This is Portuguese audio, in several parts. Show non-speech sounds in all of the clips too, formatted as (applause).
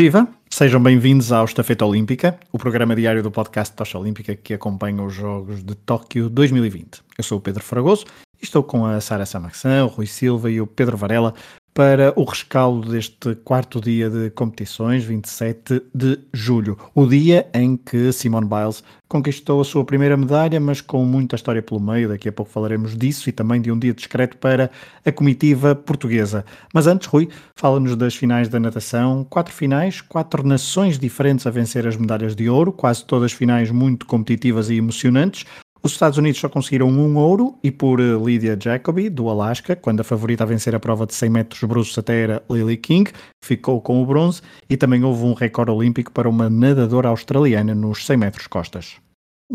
Viva! Sejam bem-vindos ao Estafeta Olímpica, o programa diário do podcast Tocha Olímpica que acompanha os Jogos de Tóquio 2020. Eu sou o Pedro Fragoso e estou com a Sara Samaxan, o Rui Silva e o Pedro Varela para o rescaldo deste quarto dia de competições, 27 de julho, o dia em que Simone Biles conquistou a sua primeira medalha, mas com muita história pelo meio. Daqui a pouco falaremos disso e também de um dia discreto para a comitiva portuguesa. Mas antes, Rui, fala-nos das finais da natação. Quatro finais, quatro nações diferentes a vencer as medalhas de ouro, quase todas finais muito competitivas e emocionantes. Os Estados Unidos só conseguiram um ouro e por eh, Lydia Jacoby, do Alasca, quando a favorita a vencer a prova de 100 metros bruços até era Lily King, ficou com o bronze e também houve um recorde olímpico para uma nadadora australiana nos 100 metros costas.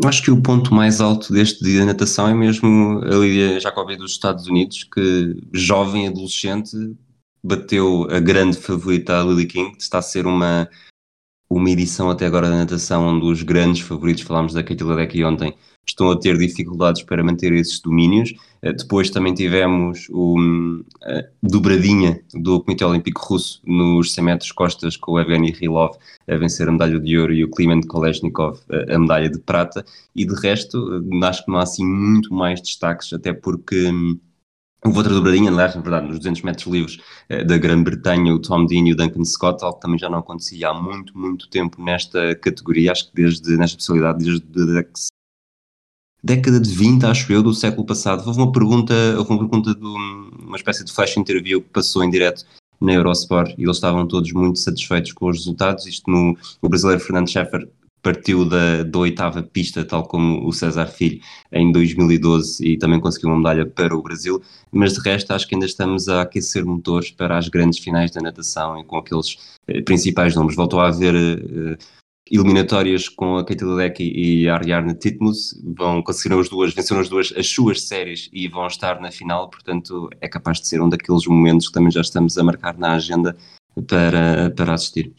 Acho que o ponto mais alto deste dia de natação é mesmo a Lydia Jacoby dos Estados Unidos, que jovem adolescente bateu a grande favorita a Lily King, está a ser uma, uma edição até agora da natação onde os grandes favoritos, falámos da Katie Ledecky ontem, estão a ter dificuldades para manter esses domínios. Eh, depois também tivemos o, a dobradinha do Comitê Olímpico Russo nos 100 metros costas com o Evgeny Rilov a vencer a medalha de ouro e o Kliment Kolesnikov a, medalha de prata. E de resto, eh, acho que não há assim muito mais destaques, até porque hum, Houve outra dobradinha, aliás, na verdade, nos 200 metros livres eh, da Grã-Bretanha, o Tom Dean e o Duncan Scott, algo que também já não acontecia há muito, muito tempo nesta categoria, acho que desde, nesta especialidade, desde a década de 20, acho eu, do século passado. Houve uma pergunta, houve uma pergunta de uma espécie de flash interview que passou em direto na Eurosport e eles estavam todos muito satisfeitos com os resultados. Isto no, o brasileiro Fernando Scheffer partiu da, da oitava pista, tal como o César Filho, em 2012 e também conseguiu uma medalha para o Brasil, mas de resto acho que ainda estamos a aquecer motores para as grandes finais da natação e com aqueles eh, principais nomes. Voltou a haver eh, eliminatórias com a Katie Ledecky e a Ariarne Titmus, vão conseguiram as duas, venceram as duas as suas séries e vão estar na final, portanto é capaz de ser um daqueles momentos que também já estamos a marcar na agenda para, para assistir.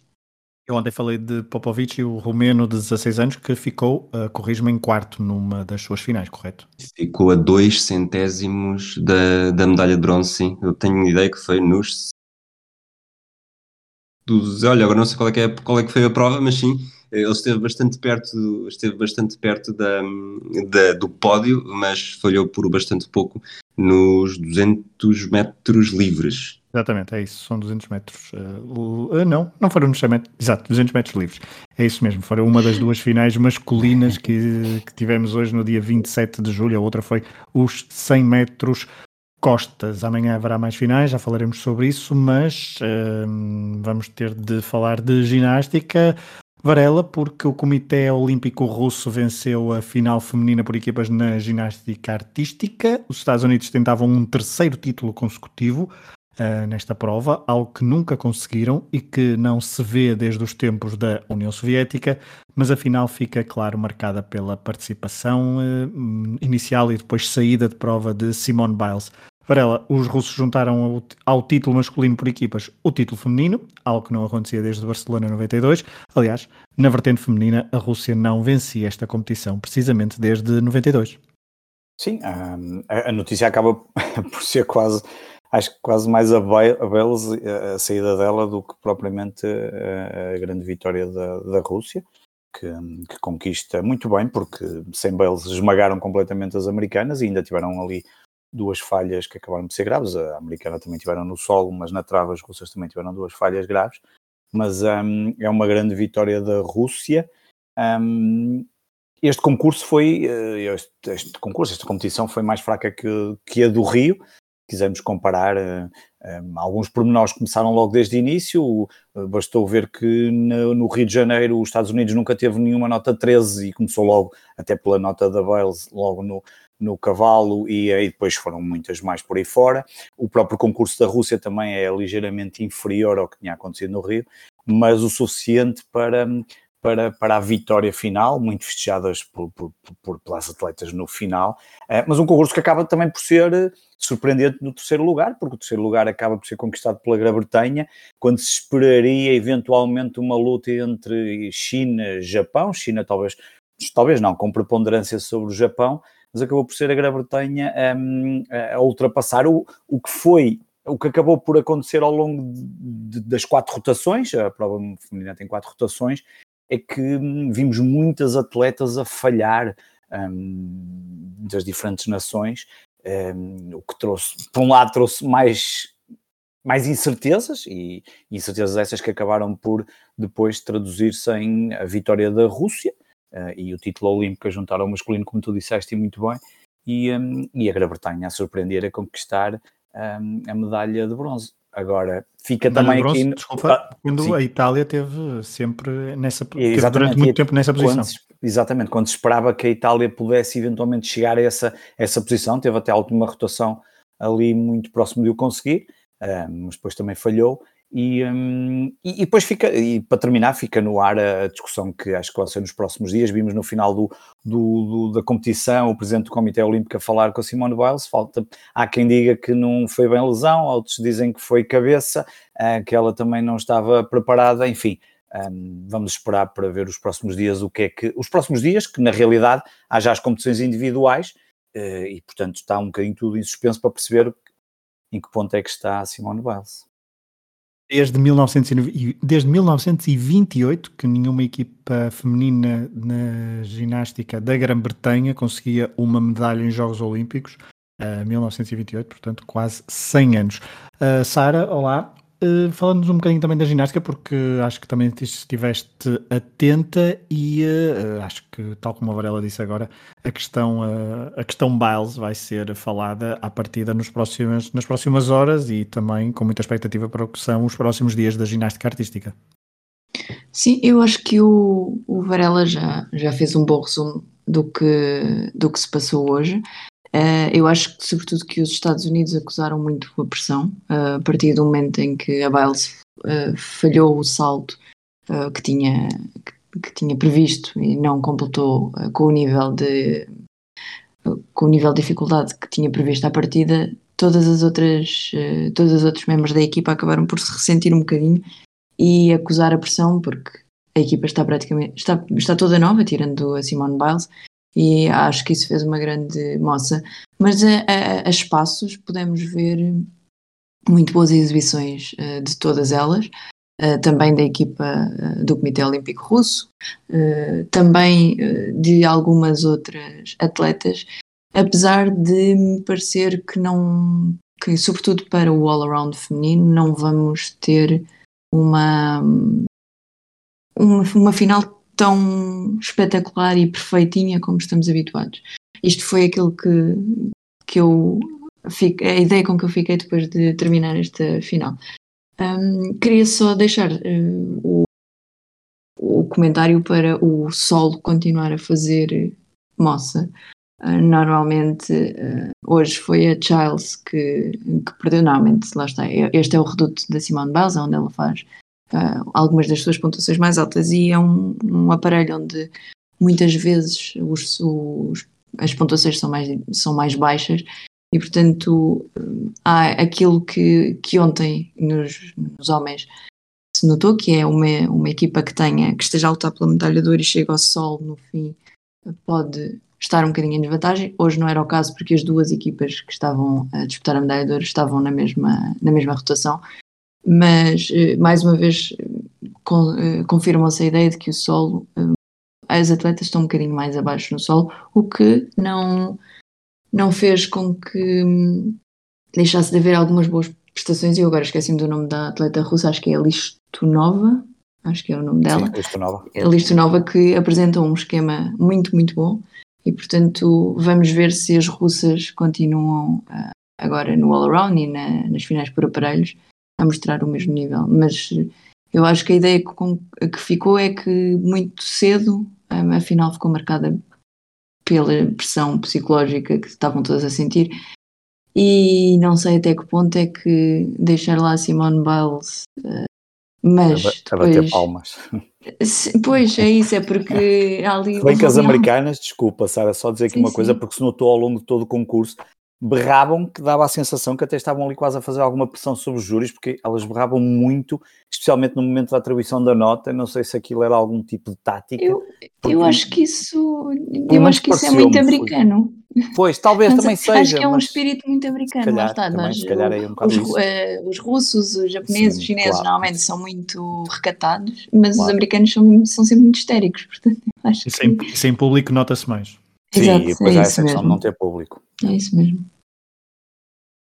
Eu ontem falei de Popovic e o romeno de 16 anos que ficou, uh, corrijo-me, em quarto numa das suas finais, correto? Ficou a dois centésimos da, da medalha de bronze, sim. Eu tenho ideia que foi nos... Dos, olha, agora não sei qual é, que é, qual é que foi a prova, mas sim, ele esteve bastante perto, esteve bastante perto da, da, do pódio, mas falhou por bastante pouco nos 200 metros livres. Exatamente, é isso, são 200 metros. Uh, não, não foram nos 100 metros, exato, 200 metros livres. É isso mesmo, foram uma das duas finais masculinas que, que tivemos hoje no dia 27 de julho. A outra foi os 100 metros costas. Amanhã haverá mais finais, já falaremos sobre isso, mas uh, vamos ter de falar de ginástica. Varela, porque o Comitê Olímpico Russo venceu a final feminina por equipas na ginástica artística. Os Estados Unidos tentavam um terceiro título consecutivo uh, nesta prova, algo que nunca conseguiram e que não se vê desde os tempos da União Soviética, mas a final fica, claro, marcada pela participação uh, inicial e depois saída de prova de Simone Biles. Varela, os russos juntaram ao, ao, título masculino por equipas o título feminino, algo que não acontecia desde Barcelona 92. Aliás, na vertente feminina, a Rússia não vencia esta competição precisamente desde 92. Sim, a, a notícia acaba (laughs) por ser quase, acho que quase mais a Bales, a saída dela, do que propriamente a, a grande vitória da, da Rússia. Que, que, conquista muito bem, porque sem Bales esmagaram completamente as americanas e ainda tiveram ali duas falhas que acabaram de ser graves. A americana também tiveram no solo, mas na trava as russas também tiveram duas falhas graves. Mas um, é uma grande vitória da Rússia. Um, este concurso foi, eh, este, este, concurso, esta competição foi mais fraca que, que a do Rio. Quisermos comparar, uh, um, alguns pormenores começaram logo desde o início. Uh, bastou ver que no, no, Rio de Janeiro os Estados Unidos nunca teve nenhuma nota 13 e começou logo, até pela nota da Bales, logo no, no cavalo e aí depois foram muitas mais por aí fora. O próprio concurso da Rússia também é ligeiramente inferior ao que tinha acontecido no Rio, mas o suficiente para, para, para a vitória final, muito festejadas por, por, por, pelas atletas no final, uh, mas um concurso que acaba também por ser eh, surpreendente no terceiro lugar, porque o terceiro lugar acaba por ser conquistado pela Grã-Bretanha, quando se esperaria eventualmente uma luta entre China e Japão, China talvez, talvez não, com preponderância sobre o Japão, mas acabou por ser a Grã-Bretanha um, a ultrapassar o, o que foi o que acabou por acontecer ao longo de, de, das quatro rotações, a prova feminina tem quatro rotações, é que hum, vimos muitas atletas a falhar um, das diferentes nações, um, o que trouxe, por um lado, trouxe mais, mais incertezas, e incertezas essas que acabaram por depois traduzir-se em a vitória da Rússia uh, e o título olímpico a juntar ao masculino, como tu disseste e muito bem, e, um, e a Grã-Bretanha a surpreender a conquistar a medalha de bronze. Agora, fica também bronze, aqui. Desculpa, ah, quando sim. a Itália teve sempre nessa. Teve durante muito tempo nessa posição. Quando, exatamente, quando se esperava que a Itália pudesse eventualmente chegar a essa, essa posição, teve até a última rotação ali muito próximo de o conseguir, mas depois também falhou. E, um, e, e, depois fica, e para terminar, fica no ar a discussão que acho que vai ser nos próximos dias. Vimos no final do, do, do, da competição o presidente do Comitê Olímpico a falar com a Simone Biles. Falta, há quem diga que não foi bem lesão, outros dizem que foi cabeça, uh, que ela também não estava preparada. Enfim, um, vamos esperar para ver os próximos dias o que é que. Os próximos dias, que na realidade há já as competições individuais uh, e, portanto, está um bocadinho tudo em suspenso para perceber em que ponto é que está a Simone Biles. Desde, 1900, desde 1928 que nenhuma equipa feminina na ginástica da Grã-Bretanha conseguia uma medalha em Jogos Olímpicos. Uh, 1928, portanto quase 100 anos. Uh, Sara, olá. Uh, Falando-nos um bocadinho também da ginástica, porque acho que também estiveste atenta e uh, acho que, tal como a Varela disse agora, a questão, uh, a questão Biles vai ser falada à partida nos próximos, nas próximas horas e também com muita expectativa para o que são os próximos dias da ginástica artística. Sim, eu acho que o, o Varela já, já fez um bom resumo do que, do que se passou hoje. Uh, eu acho que, sobretudo, que os Estados Unidos acusaram muito a pressão uh, a partir do momento em que a Biles uh, falhou o salto que, tinha, que, que, tinha previsto e não completou com o nível de com o nível de dificuldade que tinha previsto à partida. Todas as outras, todos os outros membros da equipa acabaram por se ressentir um bocadinho e acusar a pressão, porque a equipa está praticamente está, está toda nova, tirando a Simone Biles, e acho que isso fez uma grande moça. Mas a, a, a espaços podemos ver muito boas exibições uh, de todas elas, uh, também da equipa uh, do Comitê Olímpico Russo, também de algumas outras atletas, apesar de me parecer que não, que sobretudo para o all-around feminino, não vamos ter uma, uma, uma final tão espetacular e perfeitinha como estamos habituados. Isto foi aquilo que, que eu a ideia com que eu fiquei depois de terminar esta final. Um, queria só deixar uh, o, o comentário para o solo continuar a fazer moça. Uh, normalmente, uh, hoje foi a Childs que, que perdeu. Normalmente, lá está. Este é o reduto da Simone Biles, onde ela faz uh, algumas das suas pontuações mais altas e é um, um aparelho onde muitas vezes os, os, as pontuações são mais, são mais baixas e portanto há aquilo que, que ontem nos, nos homens se notou que é uma, uma equipa que tenha que esteja a lutar pela medalha de ouro e chega ao sol no fim pode estar um bocadinho em desvantagem. Hoje não era o caso porque as duas equipas que estavam a disputar a medalha de ouro estavam na mesma, na mesma rotação mas eh, mais uma vez eh, confirma-se a ideia de que o solo, eh, as atletas estão um bocadinho mais abaixo no solo, o que não, não fez com que hum, deixasse de haver algumas boas prestações. E eu agora esqueci-me do nome da atleta russa, acho que é a Listunova, acho que é o nome dela. Listunova. A Listunova que apresenta um esquema muito, muito bom. E portanto, vamos ver se as russas continuam uh, agora no all-around e na, nas finais por aparelhos a mostrar o mesmo nível. Mas eu acho que a ideia que, que ficou é que muito cedo um, a final ficou marcada pela pressão psicológica que estavam todas a sentir e não sei até que ponto é que deixar lá Simone Biles uh, mas a, a bater palmas pois é isso, é porque (laughs) ali bem que as americanas, desculpa Sara, só dizer aqui sim, uma coisa, sim. porque se notou ao longo de todo o concurso berravam que dava a sensação que até estavam ali quase a fazer alguma pressão sobre os júris, porque elas berravam muito, especialmente no momento da atribuição da nota. Não sei se aquilo era algum tipo de tática. Eu, eu acho que isso, eu acho que isso é muito americano. Pois, talvez também seja. Acho que é um espírito muito americano, calhar, lá está. também, Nós, é um os, uh, os russos, os japoneses, Sim, os chineses claro. normalmente são muito recatados, mas os Claro. americanos são, são sempre muito histéricos, (laughs) portanto, acho que... em, isso em público nota-se mais. Sim, Exato, e depois é há essa questão de mesmo. não ter público. É isso mesmo.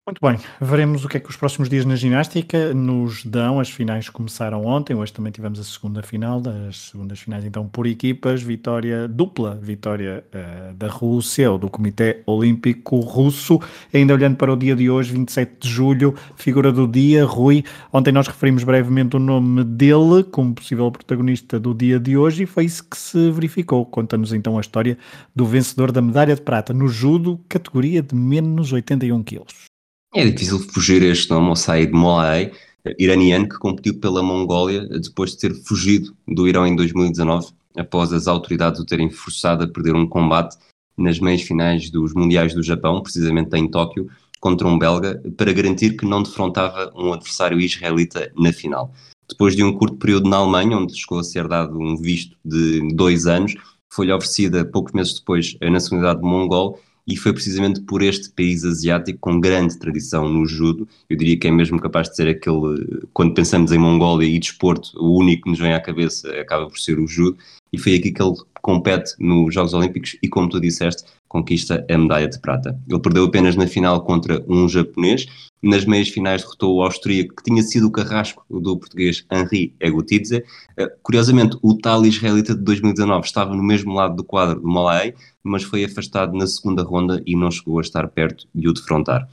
Muito bem, veremos o que é que os próximos dias na ginástica nos dão. As finais começaram ontem, hoje também tivemos a segunda final, das segundas finais então por equipas, vitória dupla, vitória eh, da Rússia ou do Comitê Olímpico Russo. Ainda olhando para o dia de hoje, 27 de julho, figura do dia, Rui. Ontem nós referimos brevemente o nome dele como possível protagonista do dia de hoje e foi isso que se verificou. Conta-nos então a história do vencedor da medalha de prata no judo, categoria de menos 81 quilos. É difícil fugir a este nome, ao Said Moaei, iraniano que competiu pela Mongólia depois de ter fugido do Irão em 2019, após as autoridades o terem forçado a perder um combate nas meias finais dos Mundiais do Japão, precisamente em Tóquio, contra um belga, para garantir que não defrontava um adversário israelita na final. Depois de um curto período na Alemanha, onde chegou a ser dado um visto de dois anos, foi-lhe oferecida poucos meses depois a nacionalidade mongol e foi precisamente por este país asiático com grande tradição no judo, eu diria que é mesmo capaz de ser aquele, quando pensamos em Mongólia e desporto, o único que nos vem à cabeça acaba por ser o judo, e foi aqui que ele compete nos Jogos Olímpicos e, como tu disseste, conquista a medalha de prata. Ele perdeu apenas na final contra um japonês, nas meias finais derrotou o austríaco, que tinha sido o carrasco do português Henri Egutidze. Uh, curiosamente, o tal israelita de 2019 estava no mesmo lado do quadro do Malay, mas foi afastado na segunda ronda e não chegou a estar perto de o defrontar.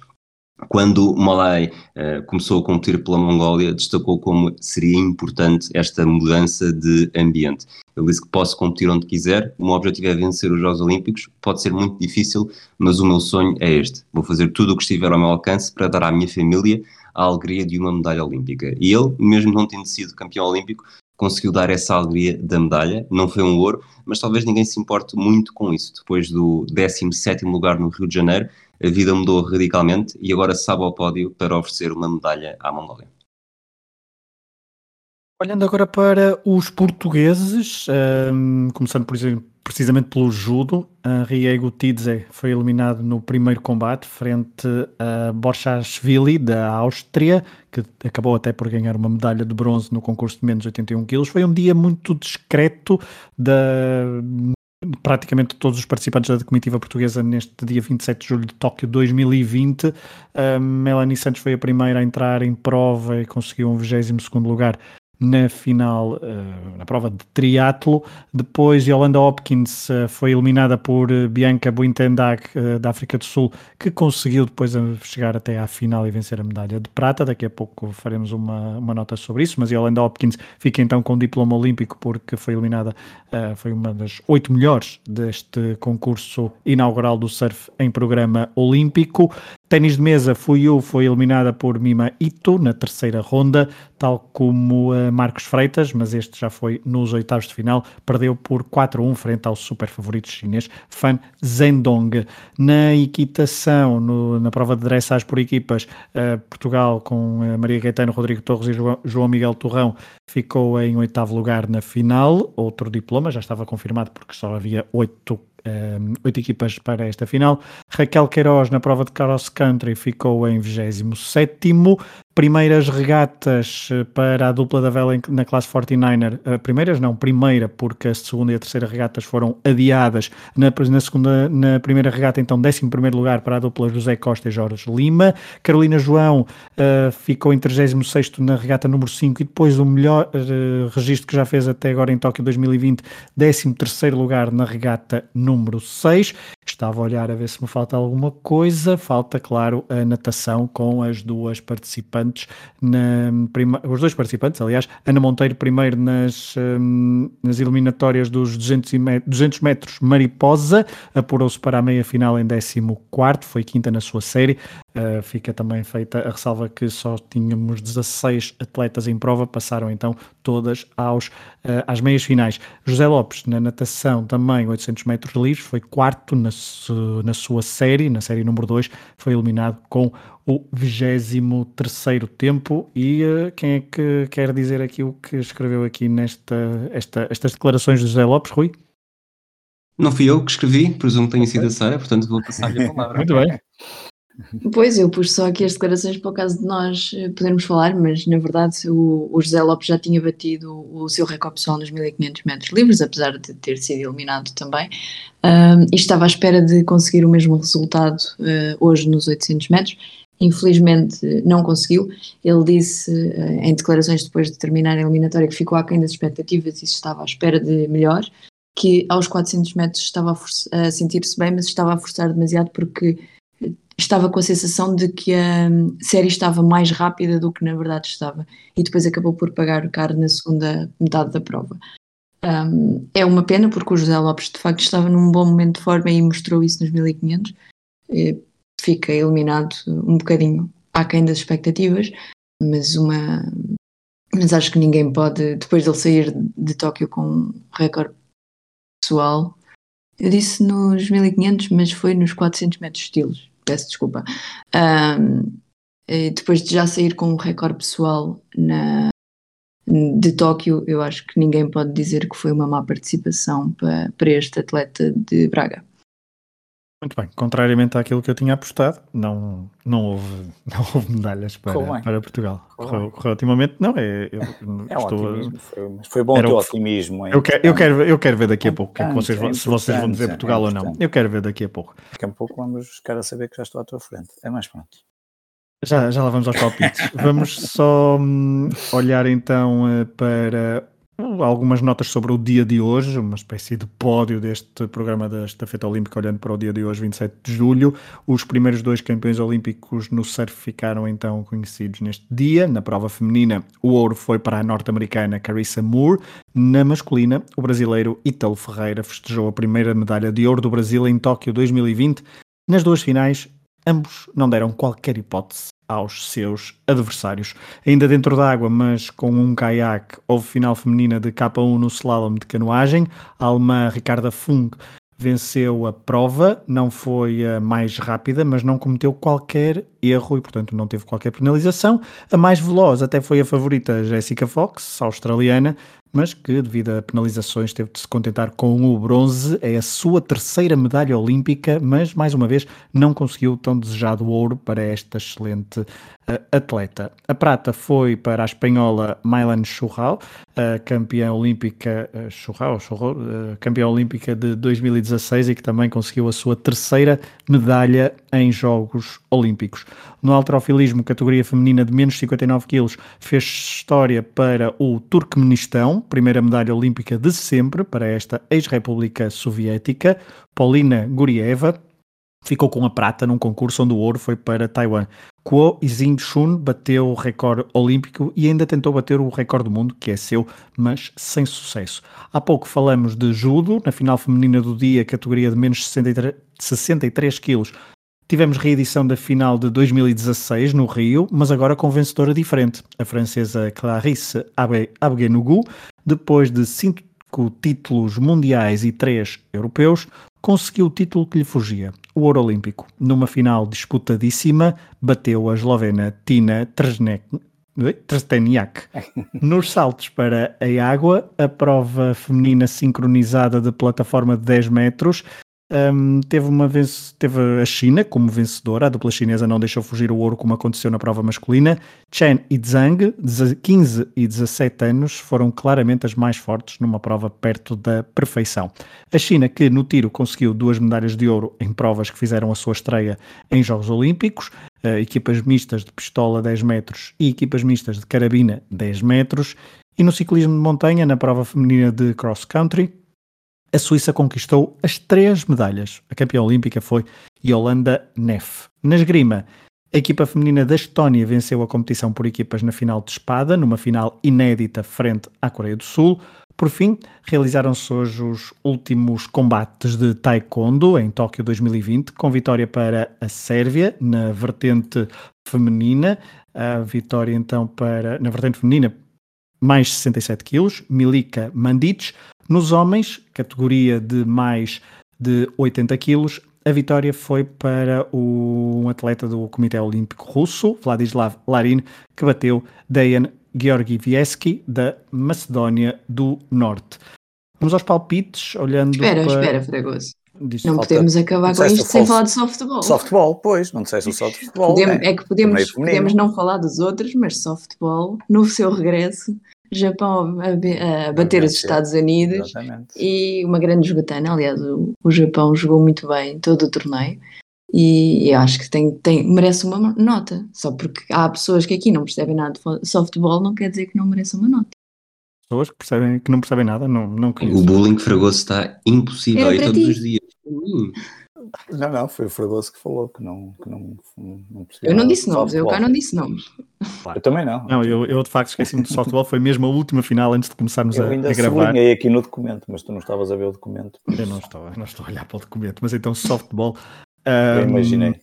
Quando Malay uh, começou a competir pela Mongólia, destacou como seria importante esta mudança de ambiente. Ele disse que posso competir onde quiser, o meu objetivo é vencer os Jogos Olímpicos, pode ser muito difícil, mas o meu sonho é este. Vou fazer tudo o que estiver ao meu alcance para dar à minha família a alegria de uma medalha olímpica. E ele, mesmo não tendo sido campeão olímpico, conseguiu dar essa alegria da medalha. Não foi um ouro, mas talvez ninguém se importe muito com isso. Depois do 17º lugar no Rio de Janeiro, a vida mudou radicalmente e agora sabe ao pódio para oferecer uma medalha à Mongólia. Olhando agora para os portugueses, um, começando por exemplo, precisamente pelo judo, Henri Egutidze foi eliminado no primeiro combate frente a Borchashvili da Áustria, que acabou até por ganhar uma medalha de bronze no concurso de menos 81 quilos. Foi um dia muito discreto da praticamente todos os participantes da comitiva portuguesa neste dia 27 de julho de Tóquio 2020. A Melanie Santos foi a primeira a entrar em prova e conseguiu um 22º lugar na final, uh, na prova de triatlo. Depois, Yolanda Hopkins uh, foi eliminada por uh, Bianca Buitendag, da África do Sul, que conseguiu depois chegar até à final e vencer a medalha de prata. Daqui a pouco faremos uma, uma nota sobre isso, mas Yolanda Hopkins fica então com o diploma olímpico porque foi eliminada, foi uma das oito melhores deste concurso inaugural do surf em programa olímpico. Ténis de mesa, Fuyu foi eliminada por Mima Ito na terceira ronda, tal como uh, Marcos Freitas, mas este já foi nos oitavos de final, perdeu por 4-1 frente ao super favorito chinês Fan Zhendong. Na equitação, no, na prova de dressage por equipas, uh, Portugal com uh, Maria Gaetano, Rodrigo Torres e João Miguel Torrão ficou em oitavo lugar na final, outro diploma, já estava confirmado porque só havia oito um, oito equipas para esta final. Raquel Queiroz na prova de cross country ficou em 27º. Primeiras regatas para a dupla da vela na classe 49er. Uh, primeiras não, primeira, porque a segunda e a terceira regatas foram adiadas. Na, na segunda, na primeira regata, então, 11 lugar para a dupla José Costa e Jorge Lima. Carolina João uh, ficou em 36 na regata número 5 e depois o melhor uh, registro que já fez até agora em Tóquio 2020, 13 lugar na regata número 6. Estava a olhar a ver se me falta alguma coisa. Falta, claro, a natação com as duas participantes, na prima... os dois participantes, aliás, Ana Monteiro primeiro nas, um, nas eliminatórias dos 200, met... 200 metros mariposa, apurou-se para a meia final em 14, foi quinta na sua série. Uh, fica também feita a ressalva que só tínhamos 16 atletas em prova, passaram então todas aos, uh, às meias finais. José Lopes, na natação, também 800 metros livres, foi quarto na, na sua série, na série número 2, foi eliminado com o 23 tempo. E uh, quem é que quer dizer aqui o que escreveu aqui nesta, esta, estas declarações de José Lopes, Rui? Não fui eu que escrevi, presumo que tenha sido a Sara, portanto vou passar-lhe a (laughs) palavra. Muito bem. Pois, eu pus só aqui as declarações para o caso de nós eh, podermos falar, mas na verdade o, o José Lopes já tinha batido o seu recorde pessoal nos 1500 metros livres, apesar de ter sido eliminado também, um, e estava à espera de conseguir o mesmo resultado uh, hoje nos 800 metros. Infelizmente não conseguiu. Ele disse uh, em declarações depois de terminar a eliminatória que ficou aquém das expectativas e estava à espera de melhor, que aos 400 metros estava a, a sentir-se bem, mas estava a forçar demasiado porque estava com a sensação de que a hum, série estava mais rápida do que na verdade estava e depois acabou por pagar caro na segunda metade da prova. Um, é uma pena porque o José Lopes de facto estava num bom momento de forma e mostrou isso nos 1500. E fica eliminado um bocadinho aquém das expectativas, mas uma mas acho que ninguém pode, depois dele sair de Tóquio com um recorde pessoal, eu disse nos 1500, mas foi nos 400 metros estilos peço desculpa. Um, depois de já sair com um recorde pessoal na, de Tóquio, eu acho que ninguém pode dizer que foi uma má participação para, para este atleta de Braga. Muito bem, contrariamente àquilo que eu tinha apostado, não, não, houve, (laughs) não houve medalhas para, para Portugal. Correu, correu otimamente, não, é. Eu é estou, um foi, mas foi bom o teu otimismo. Eu quero, eu, quero, eu quero ver daqui a pouco é vocês, é se vocês vão dizer Portugal é ou não. Eu quero ver daqui a pouco. Daqui a pouco vamos a saber que já estou à tua frente. É mais pronto. Já, já lá vamos aos palpites. vamos só hum, olhar então eh, para algumas notas sobre o dia de hoje, uma espécie de pódio deste programa da Estafeta Olímpica, olhando para o dia de hoje, 27 de julho. Os primeiros dois campeões olímpicos no surf ficaram então conhecidos neste dia. Na prova feminina, o ouro foi para a norte-americana Carissa Moore. Na masculina, o brasileiro Ítalo Ferreira festejou a primeira medalha de ouro do Brasil em Tóquio 2020. Nas duas finais, ambos não deram qualquer hipótese aos seus adversários. Ainda dentro da água, mas com um caiaque, houve final feminina de K1 no slalom de canoagem. A alemã Ricarda Funk venceu a prova, não foi a mais rápida, mas não cometeu qualquer erro e, portanto, não teve qualquer penalização. A mais veloz até foi a favorita Jessica Fox, australiana, mas que, devido a penalizações, teve de se contentar com o bronze. É a sua terceira medalha olímpica, mas, mais uma vez, não conseguiu o tão desejado ouro para esta excelente uh, atleta. A prata foi para a espanhola Mailan Churral, a campeã olímpica uh, Churral, Churral uh, campeã olímpica de 2016 e que também conseguiu a sua terceira medalha em Jogos Olímpicos. No alterofilismo, categoria feminina de menos 59 quilos, fez história para o Turcomenistão, primeira medalha olímpica de sempre para esta ex-república soviética. Paulina Gurieva ficou com a prata num concurso onde o ouro foi para Taiwan. Kuo Izing-chun bateu o recorde olímpico e ainda tentou bater o recorde do mundo, que é seu, mas sem sucesso. Há pouco falamos de judo, na final feminina do dia, categoria de menos 63, 63 quilos, Tivemos reedição da final de 2016 no Rio, mas agora com vencedora diferente, a francesa Clarisse Abguenougou, depois de cinco títulos mundiais e três europeus, conseguiu o título que lhe fugia, o ouro olímpico. Numa final disputadíssima, bateu a eslovena Tina Trsteniak. (laughs) Nos saltos para a água, a prova feminina sincronizada de plataforma de 10 metros um, teve, uma teve a China como vencedora, a dupla chinesa não deixou fugir o ouro como aconteceu na prova masculina. Chen e Zhang, de 15 e 17 anos, foram claramente as mais fortes numa prova perto da perfeição. A China, que no tiro conseguiu duas medalhas de ouro em provas que fizeram a sua estreia em Jogos Olímpicos, uh, equipas mistas de pistola 10 metros e equipas mistas de carabina 10 metros, e no ciclismo de montanha, na prova feminina de cross country, a Suíça conquistou as três medalhas. A campeã olímpica foi Yolanda Neff. Na esgrima, a equipa feminina da Estónia venceu a competição por equipas na final de espada, numa final inédita frente à Coreia do Sul. Por fim, realizaram-se hoje os últimos combates de Taekwondo em Tóquio 2020, com vitória para a Sérvia na vertente feminina. A vitória então para, na vertente feminina, mais 67 quilos, Milika Mandic. Nos homens, categoria de mais de 80 quilos, a vitória foi para o, um atleta do Comitê Olímpico Russo, Vladislav Larin, que bateu Dejan Georgieviesky, da Macedónia do Norte. Vamos aos palpites, olhando Espera, para... espera, Fragoso. Diz- Não Falta- podemos acabar com isto sem falar de softball. Softball, pois, não disseste o softball. Podemos- né? é que podemos, podemos não falar dos outros, mas softball, no seu regresso, Japão a, bater os. Estados Unidos Exatamente. e uma grande jogatana. Aliás, o, o Japão jogou muito bem todo o torneio e eu acho que tem, tem, merece uma nota. Só porque há pessoas que aqui não percebem nada de softball, não quer dizer que não mereçam uma nota. pessoas que, percebem, que não percebem nada, não, não O bullying fragoso está impossível e todos ti. os dias. Hum, Não, não, foi o Fragoso que falou que não, que não, não Eu não disse nomes, eu cá não disse nomes. Eu também não. Não, eu, eu de facto esqueci-me de softball, foi mesmo a última final antes de começarmos Eu a, ainda a gravar. sublinhei aqui no documento, mas tu não estavas a ver o documento. Eu não estou, não estou a olhar para o documento, mas então softball. Eu ahm, imaginei.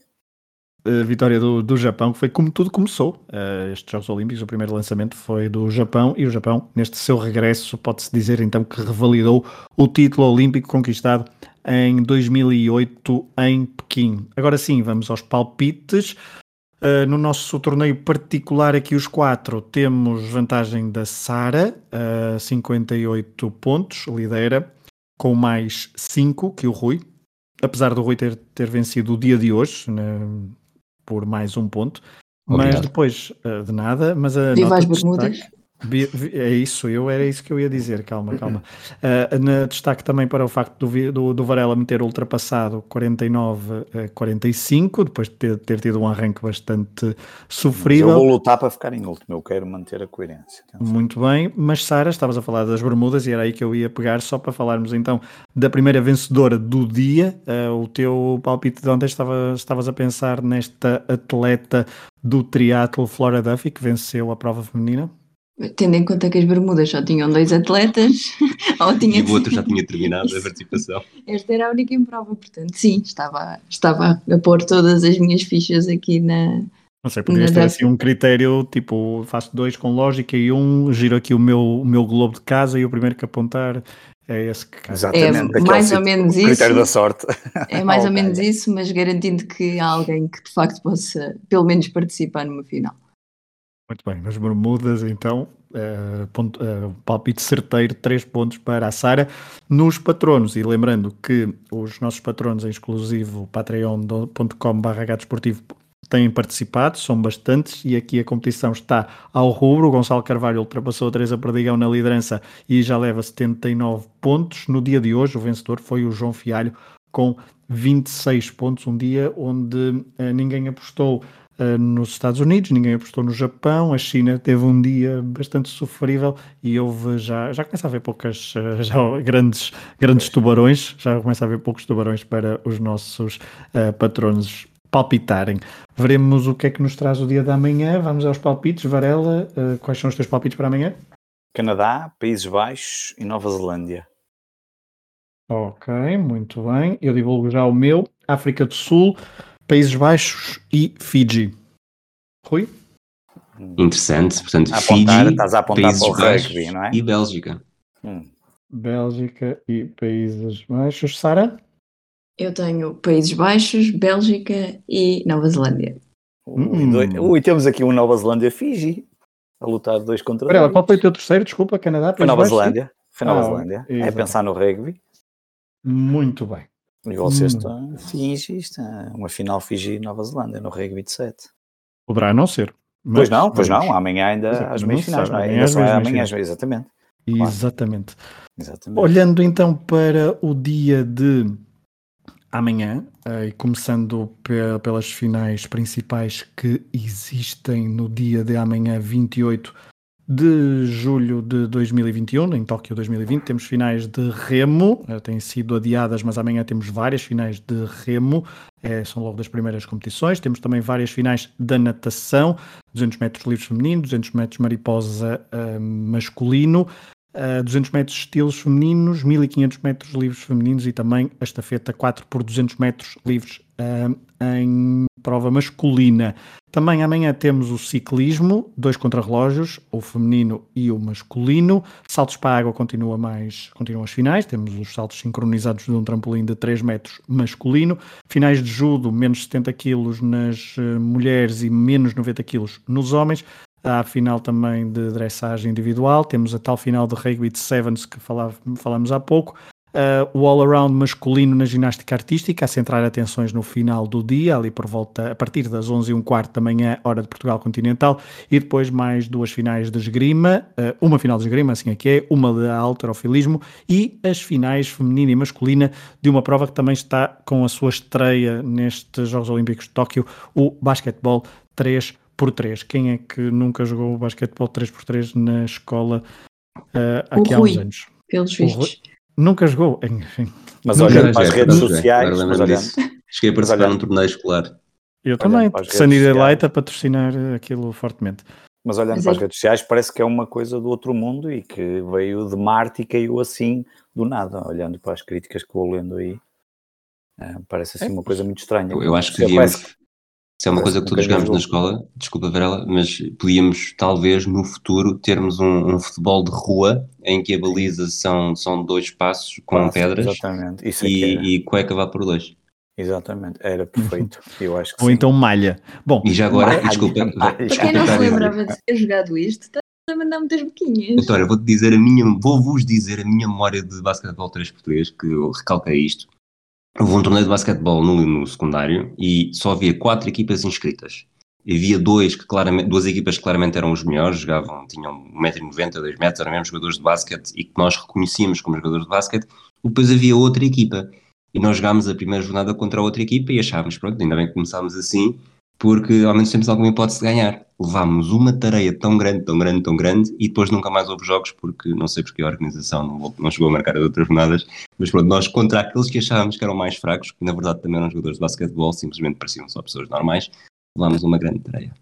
a vitória do, do Japão, que foi como tudo começou. Uh, estes Jogos Olímpicos, o primeiro lançamento foi do Japão, e o Japão, neste seu regresso, pode-se dizer então que revalidou o título olímpico conquistado em 2008 em Pequim. Agora sim, vamos aos palpites. Uh, no nosso torneio particular, aqui os quatro, temos vantagem da Sara, uh, 58 pontos, lidera, com mais 5 que o Rui, apesar do Rui ter, ter vencido o dia de hoje, né, por mais um ponto. Mas Obrigado. depois, uh, de nada, mas a as de Bermudas. É isso, eu era isso que eu ia dizer, calma, calma. Uh, na destaque também para o facto do, do, do Varela me ter ultrapassado 49-45, depois de ter, ter tido um arranque bastante Mas Eu sofrível. vou lutar para ficar em último, eu quero manter a coerência. Atenção. Muito bem, mas Sara, estavas a falar das Bermudas e era aí que eu ia pegar, só para falarmos então da primeira vencedora do dia. Uh, o teu palpite de ontem estava, estavas a pensar nesta atleta do triatlo Flora Duffy, que venceu a prova feminina. Tendo em conta que as Bermudas só tinham dois atletas, (laughs) ou tinha E o outro (laughs) já tinha terminado a participação. Esta era a única em prova, portanto, sim, estava, estava a pôr todas as minhas fichas aqui na. Não sei, podias ter assim um critério, tipo, faço dois com lógica e um, giro aqui o meu, o meu globo de casa e o primeiro que apontar é esse que cai. Exatamente. aquele mais ou menos o critério isso. da sorte. É mais (laughs) ou menos isso, mas garantindo que há alguém que de facto possa, pelo menos, participar numa final. Muito bem, nas Bermudas, então, eh, ponto- eh, palpite certeiro, 3 pontos para a Sara. Nos patronos, e lembrando que os nossos patronos em exclusivo, patreon.com.br desportivo, têm participado, são bastantes, e aqui a competição está ao rubro. O Gonçalo Carvalho ultrapassou a Teresa Perdigão na liderança e já leva 79 pontos. No dia de hoje, o vencedor foi o João Fialho, com 26 pontos, um dia onde eh, ninguém apostou Uh, nos Estados Unidos, ninguém apostou no Japão, a China teve um dia bastante sofrível e houve já, já começa a haver poucas, uh, (laughs) já grandes, grandes tubarões, já começa a haver poucos tubarões para os nossos uh, patronos palpitarem. Veremos o que é que nos traz o dia da manhã, vamos aos palpites, Varela, quais são os teus palpites para amanhã? Canadá, Países Baixos e Nova Zelândia. Ok, muito bem, eu divulgo já o meu, África do Sul, Países Baixos e Fiji. Rui? Interessante, portanto, A apontar, Fiji, estás a apontar Países para o Baixos rugby, não é? e Bélgica. Hum. Bélgica e Países Baixos. Sara? Eu tenho Países Baixos, Bélgica e Nova Zelândia. Ui, Hum. ui, temos aqui um Nova Zelândia Fiji a lutar dois contra dois. qual foi o teu terceiro? Desculpa, Canadá? Foi Nova Baixos? Zelândia. Foi Nova Ah, Zelândia. É exato. pensar no rugby. Muito bem. E vocês Hum. estão Fiji, está uma final Fiji Nova Zelândia no rugby de 7. Poderá não ser. Pois não, pois vamos. não. Amanhã ainda Exato, às meias finais, não é? Amanhã Ainda às amanhã, finais. exatamente. Exatamente. exatamente. Olhando então para o dia de amanhã, eh, e começando pe- pelas finais principais que existem no dia de amanhã, 28 de julho de 2021, em Tóquio 2020, temos finais de remo, eh, têm sido adiadas, mas amanhã temos várias finais de remo, eh, são logo das primeiras competições. Temos também várias finais da natação, 200 metros livres feminino, 200 metros mariposa eh, masculino. uh, 200 metros estilos femininos, 1500 metros livres femininos e também a estafeta 4 por 200 metros livres uh, em prova masculina. Também amanhã temos o ciclismo, dois contrarrelógios, o feminino e o masculino. Saltos para a água continua mais, continuam as finais, temos os saltos sincronizados de um trampolim de 3 metros masculino. Finais de judo, menos 70 kg nas uh, mulheres e menos 90 kg nos homens. Há a final também de dressagem individual, temos a tal final de rugby de sevens que falava, falámos há pouco, uh, o all-around masculino na ginástica artística, a centrar atenções no final do dia, ali por volta, a partir das 11 e um quarto da manhã, hora de Portugal continental, e depois mais duas finais de esgrima, uh, uma final de esgrima, assim é que é, uma de alterofilismo, e as finais feminina e masculina de uma prova que também está com a sua estreia nestes Jogos Olímpicos de Tóquio, o basquetebol 3 por 3. Quem é que nunca jogou o basquetebol 3 por 3 na escola uh, há uns anos? Pelos vistos. Nunca jogou, enfim. Mas olha para as redes sociais. Mas olha, Cheguei a participar num torneio escolar. Eu também, Sunny Daylight a patrocinar aquilo fortemente. Mas olhando Mas para é... as redes sociais, parece que é uma coisa do outro mundo e que veio de Marte e caiu assim do nada. Olhando para as críticas que vou lendo aí, eh, parece assim é. uma coisa muito estranha. Eu, eu acho que parece... Isso é uma coisa que todos jogamos na escola, desculpa Varela, mas podíamos talvez no futuro termos um, um, futebol de rua em que a baliza são, são dois espaços com Passo, pedras exatamente. Isso e, e cueca vá por dois. Exatamente, era perfeito. Eu acho que Ou sim. então malha. Bom, e já agora, malha, desculpa. Para quem não se lembrava de ter jogado isto, está a mandar muitas boquinhas. Então, vou-te dizer a minha, vou-vos dizer a minha memória de basquetebol 3 por 3 que eu recalquei isto. Houve um torneio de basquetebol no, no secundário e só havia quatro equipas inscritas. Havia dois que claramente, duas equipas que claramente eram os melhores, jogavam, tinham 1,90m, 2 metros, eram mesmo jogadores de basquete e que nós reconhecíamos como jogadores de basquete. E depois havia outra equipa. E nós jogámos a primeira jornada contra a outra equipa e achávamos, pronto, ainda bem que começámos assim, porque ao menos temos alguma hipótese de ganhar. Levámos uma tareia tão grande, tão grande, tão grande, e depois nunca mais houve jogos, porque não sei porque a organização não, não chegou a marcar as outras jornadas, mas pronto, nós contra aqueles que achávamos que eram mais fracos, que na verdade também eram jogadores de basquetebol, simplesmente pareciam só pessoas normais, levámos uma grande tareia.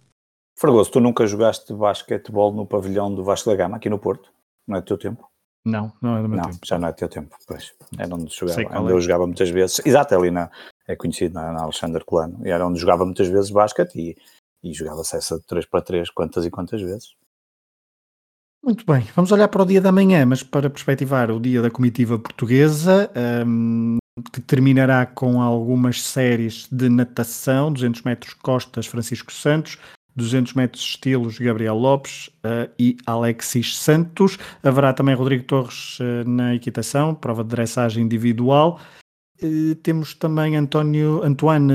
Fragoso, tu nunca jogaste basquetebol no pavilhão do Vasco da Gama, aqui no Porto? Não é do teu tempo? Não, não é do meu não, tempo. já não é do teu tempo, pois. Era onde, jogava, onde é. eu jogava muitas vezes. Exato, é ali na, é conhecido na, na Alexandre Colano, e era onde jogava muitas vezes basquete e, e jogava-se essa de 3 para 3 quantas e quantas vezes. Muito bem, vamos olhar para o dia da manhã, mas para perspectivar o dia da comitiva portuguesa, um, que terminará com algumas séries de natação, 200 metros costas Francisco Santos, 200 metros estilos Gabriel Lopes uh, e Alexis Santos. Haverá também Rodrigo Torres uh, na equitação, prova de dressagem individual. Uh, temos também António, Antoine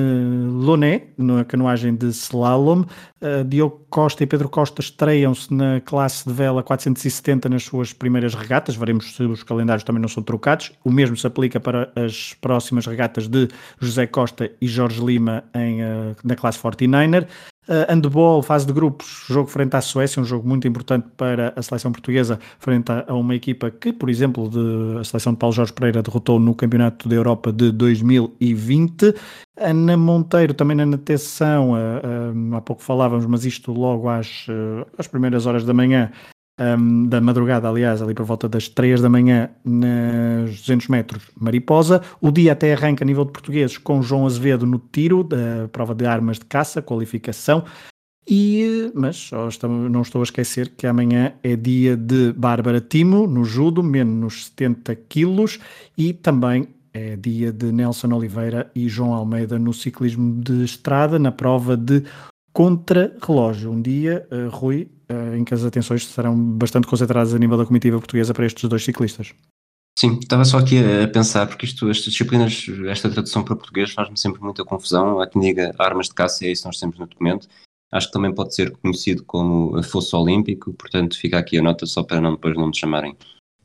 Loné na canoagem de slalom. Diogo Costa e Pedro Costa estreiam-se na classe de vela 470 nas suas primeiras regatas. Veremos se os calendários também não são trocados. O mesmo se aplica para as próximas regatas de José Costa e Jorge Lima em, na classe 49er. Uh, handball, fase de grupos, jogo frente à Suécia, um jogo muito importante para a seleção portuguesa, frente a, a uma equipa que, por exemplo, de, a seleção de Paulo Jorge Pereira derrotou no Campeonato da Europa de 2020. Ana Monteiro, também na natação, uh, uh, há pouco falávamos, mas isto logo às, às primeiras horas da manhã, um, da madrugada, aliás, ali por volta das 3 da manhã, nos 200 metros, Mariposa. O dia até arranca a nível de portugueses com João Azevedo no tiro, da prova de armas de caça, qualificação. E, mas não estou a esquecer que amanhã é dia de Bárbara Timo no judo, menos 70 quilos, e também é dia de Nelson Oliveira e João Almeida no ciclismo de estrada, na prova de contra-relógio. Um dia, uh, Rui, uh, em que as atenções serão bastante concentradas a nível da comitiva portuguesa para estes dois ciclistas. Sim, estava só aqui a pensar, porque isto, estas disciplinas, esta tradução para português faz-me sempre muita confusão. Há quem diga armas de caça, é isso nós temos no documento. Acho que também pode ser conhecido como fosso olímpico, portanto fica aqui a nota só para não, depois não nos chamarem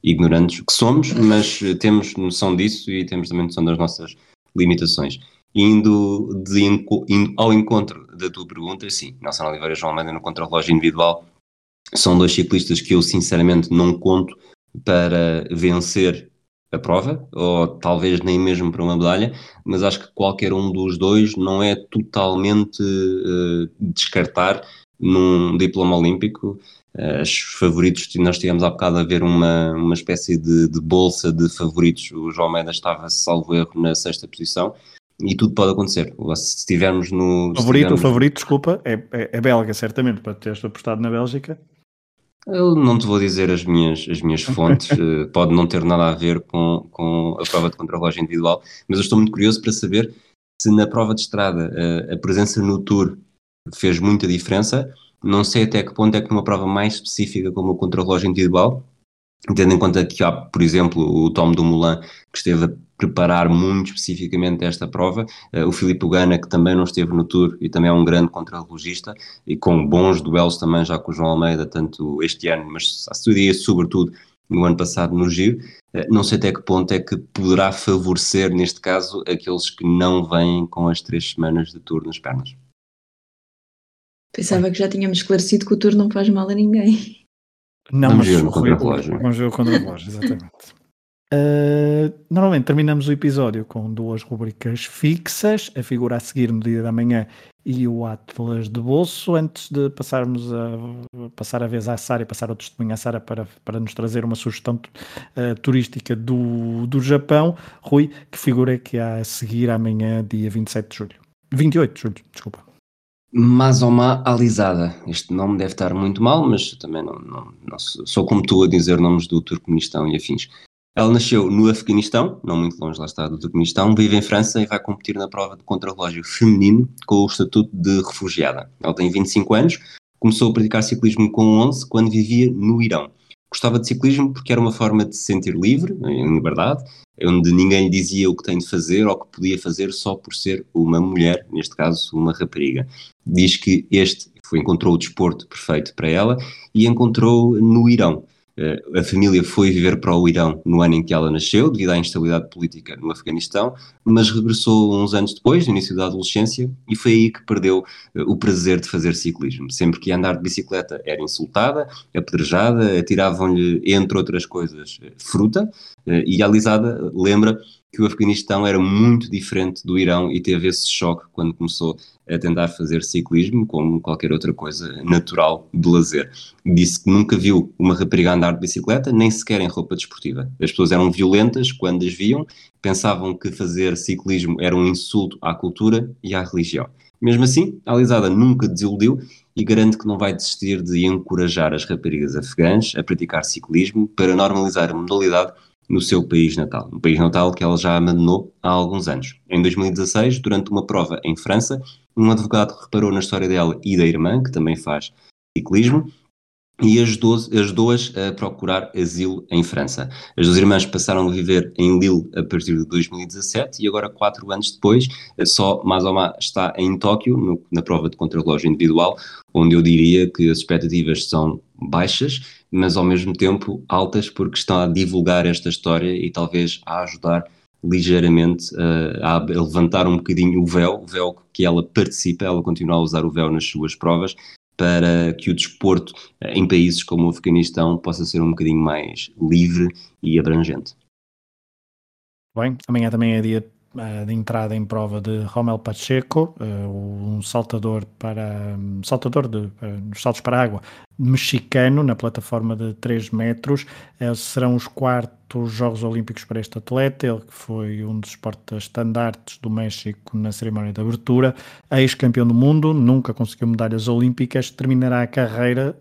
ignorantes, que somos, mas temos noção disso e temos também noção das nossas limitações. Indo, de, indo ao encontro da tua pergunta, sim, Nelson Oliveira e João Almeida no contrarrelógio individual são dois ciclistas que eu sinceramente não conto para vencer a prova, ou talvez nem mesmo para uma medalha, mas acho que qualquer um dos dois não é totalmente uh, descartar num diploma olímpico. Os favoritos, nós tivemos há bocado a ver uma, uma espécie de, de bolsa de favoritos. O João Almeida estava, salvo erro, na sexta posição e tudo pode acontecer. Se estivermos no. Favorito, estivermos... o favorito, desculpa, é, é, é belga, certamente, para teres apostado na Bélgica. Eu não te vou dizer as minhas, as minhas (laughs) fontes, eh, pode não ter nada a ver com, com a prova de contrarrelógio individual, mas eu estou muito curioso para saber se na prova de estrada a, eh, a presença no Tour fez muita diferença. Não sei até que ponto é que numa prova mais específica como o contrarrelógio individual, tendo em conta que há, por exemplo, o Tom Dumoulin, que esteve a preparar muito especificamente esta prova, uh, o Filipe Gana, que também não esteve no Tour e também é um grande contrarrelogista, e com bons duelos também já com o João Almeida, tanto este ano, mas a sobretudo no ano passado no Giro, uh, não sei até que ponto é que poderá favorecer, neste caso, aqueles que não vêm com as três semanas de Tour nas pernas. Pensava que já tínhamos esclarecido que o Tour não faz mal a ninguém. Não, vamos mas ver o contra-relógio. Vamos ver o contra-relógio, exatamente. (laughs) Uh, normalmente terminamos o episódio com duas rubricas fixas, a figura a seguir no dia da manhã e o Atlas de bolso, antes de passarmos a passar a vez à Sara e passar o testemunho à Sara para, para nos trazer uma sugestão uh, turística do, do Japão. Rui, que figura é que há a seguir amanhã, dia 27 de julho? 28 de julho, desculpa. Mazoma Alizada. Este nome deve estar muito mal, mas também não, não, não sou como tu a dizer nomes do Turcomenistão e afins. Ela nasceu no Afeganistão, não muito longe lá está do Turcomenistão, vive em França e vai competir na prova de contrarrelógio feminino com o estatuto de refugiada. Ela tem 25 anos, começou a praticar ciclismo com 11 quando vivia no Irão. Gostava de ciclismo porque era uma forma de se sentir livre, em liberdade, onde ninguém lhe dizia o que tem de fazer ou o que podia fazer só por ser uma mulher, neste caso uma rapariga. Diz que este foi, encontrou o desporto perfeito para ela e encontrou no Irão. Eh, a família foi viver para o Irão no ano em que ela nasceu, devido à instabilidade política no Afeganistão, mas regressou uns anos depois, no início da adolescência, e foi aí que perdeu eh, o prazer de fazer ciclismo. Sempre que ia andar de bicicleta era insultada, apedrejada, atiravam-lhe, entre outras coisas, eh, fruta, e a Alisada lembra que o Afeganistão era muito diferente do Irão e teve esse choque quando começou a tentar fazer ciclismo, como qualquer outra coisa natural de lazer. Disse que nunca viu uma rapariga andar de bicicleta, nem sequer em roupa desportiva. As pessoas eram violentas quando as viam, pensavam que fazer ciclismo era um insulto à cultura e à religião. Mesmo assim, a Alisada nunca desiludiu e garante que não vai desistir de encorajar as raparigas afegãs a praticar ciclismo para normalizar a modalidade no seu país natal, um país natal que ela já abandonou há alguns anos. Em 2016, durante uma prova em França, um advogado reparou na história dela e da irmã, que também faz ciclismo, e ajudou-as a procurar asilo em França. As duas irmãs passaram a viver em Lille a partir de 2017 e agora, quatro anos depois, só Mazoma está em Tóquio, no, na prova de contrarrelógio individual, onde eu diria que as expectativas são baixas, mas ao mesmo tempo altas, porque está a divulgar esta história e talvez a ajudar ligeiramente uh, a levantar um bocadinho o véu, o véu que ela participa, ela continua a usar o véu nas suas provas, para que o desporto uh, em países como o Afeganistão possa ser um bocadinho mais livre e abrangente. Bem, amanhã também é dia de entrada em prova de Romel Pacheco, um saltador para saltador de uh, saltos para água mexicano na plataforma de 3 metros. Serão os quartos Jogos Olímpicos para este atleta, ele que foi um dos porta-estandartes do México na cerimónia de abertura, ex-campeão do mundo, nunca conseguiu medalhas olímpicas, terminará a carreira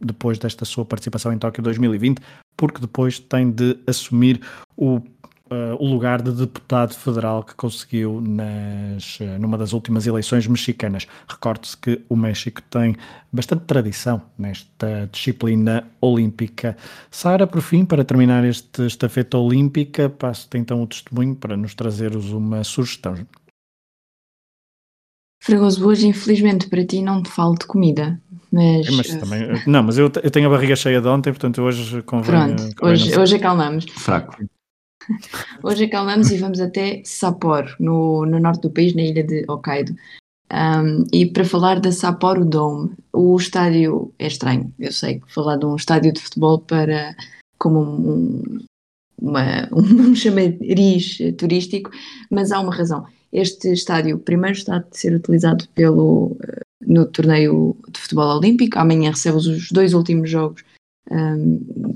depois desta sua participação em Tóquio 2020, porque depois tem de assumir o uh, o lugar de deputado federal que conseguiu nas, uh, numa das últimas eleições mexicanas. Recorde-se que o México tem bastante tradição nesta disciplina olímpica. Sara, por fim, para terminar este estafeta olímpica, passo-te então o testemunho para nos trazeres uma sugestão. Fragoso, hoje infelizmente para ti não te falo de comida, mas... É, mas também, não, mas eu, eu, tenho a barriga cheia de ontem, portanto hoje convém... Pronto, convém hoje, hoje acalmamos. Fraco. Hoje acalmamos e vamos até Sapporo, no, no norte do país, na ilha de Hokkaido. Um, e para falar da Sapporo Dome, o estádio é estranho. Eu sei que falar de um estádio de futebol para como um, uma, (laughs) um chamariz turístico, mas há uma razão. Este estádio primeiro está a ser utilizado pelo, eh, no torneio de futebol olímpico, amanhã recebe os dois últimos jogos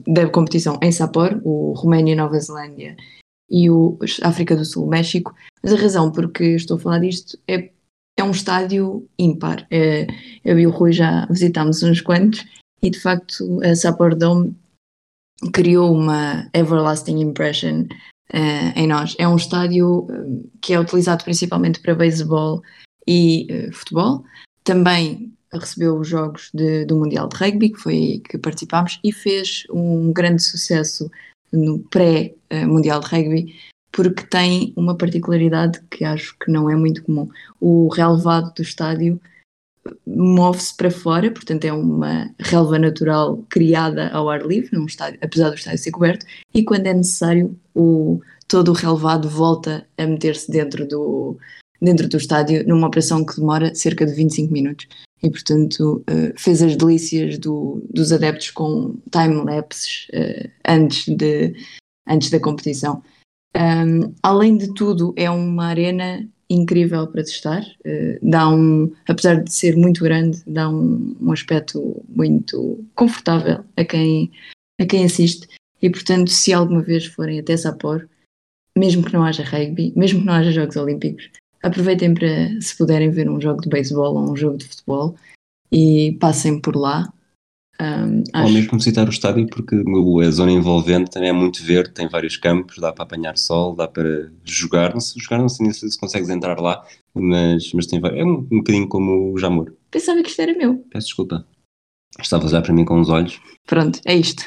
da competição em Sapor, o Roménia Nova Zelândia e o África do Sul, México. Mas a razão por que estou a falar disto é é um estádio ímpar. É, eu e o Rui já visitámos uns quantos e de facto a Sapor Dome criou uma everlasting impression uh, em nós. É um estádio uh, que é utilizado principalmente para beisebol e uh, futebol. Também recebeu os jogos de, do Mundial de Rugby, que foi que participámos, e fez um grande sucesso no pré-Mundial de Rugby, porque tem uma particularidade que acho que não é muito comum. O relevado do estádio move-se para fora, portanto é uma relva natural criada ao ar livre, num estádio, apesar do estádio ser coberto, e quando é necessário o, todo o relevado volta a meter-se dentro do, dentro do estádio numa operação que demora cerca de 25 minutos. E, portanto, uh, fez as delícias do, dos adeptos com time-lapses uh, antes, de, antes da competição. Um, além de tudo, é uma arena incrível para testar. Uh, dá um, apesar de ser muito grande, dá um, um aspecto muito confortável a quem, a quem assiste. E portanto, se alguma vez forem até Sapor, mesmo que não haja rugby, mesmo que não haja Jogos Olímpicos, aproveitem para, se puderem, ver um jogo de beisebol ou um jogo de futebol e passem por lá um, acho... Ou mesmo visitar o estádio, porque a zona envolvente também é muito verde, tem vários campos, dá para apanhar sol, dá para jogar. Não sei, jogar não sei se consegues entrar lá, mas, mas tem É um, um bocadinho como o Jamor. Pensava que isto era meu. Peço desculpa. Estava a olhar para mim com os olhos. Pronto, é isto.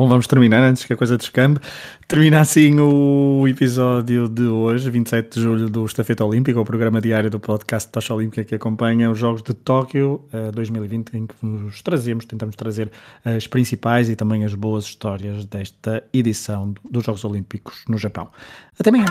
Bom, vamos terminar antes que a coisa descambe. Termina assim o episódio de hoje, 27 de julho, do Estafeta Olímpica, o programa diário do podcast Tocha Olímpica que acompanha os Jogos de Tóquio uh, 2020, em que nos trazemos, tentamos trazer as principais e também as boas histórias desta edição dos Jogos Olímpicos no Japão. Até amanhã!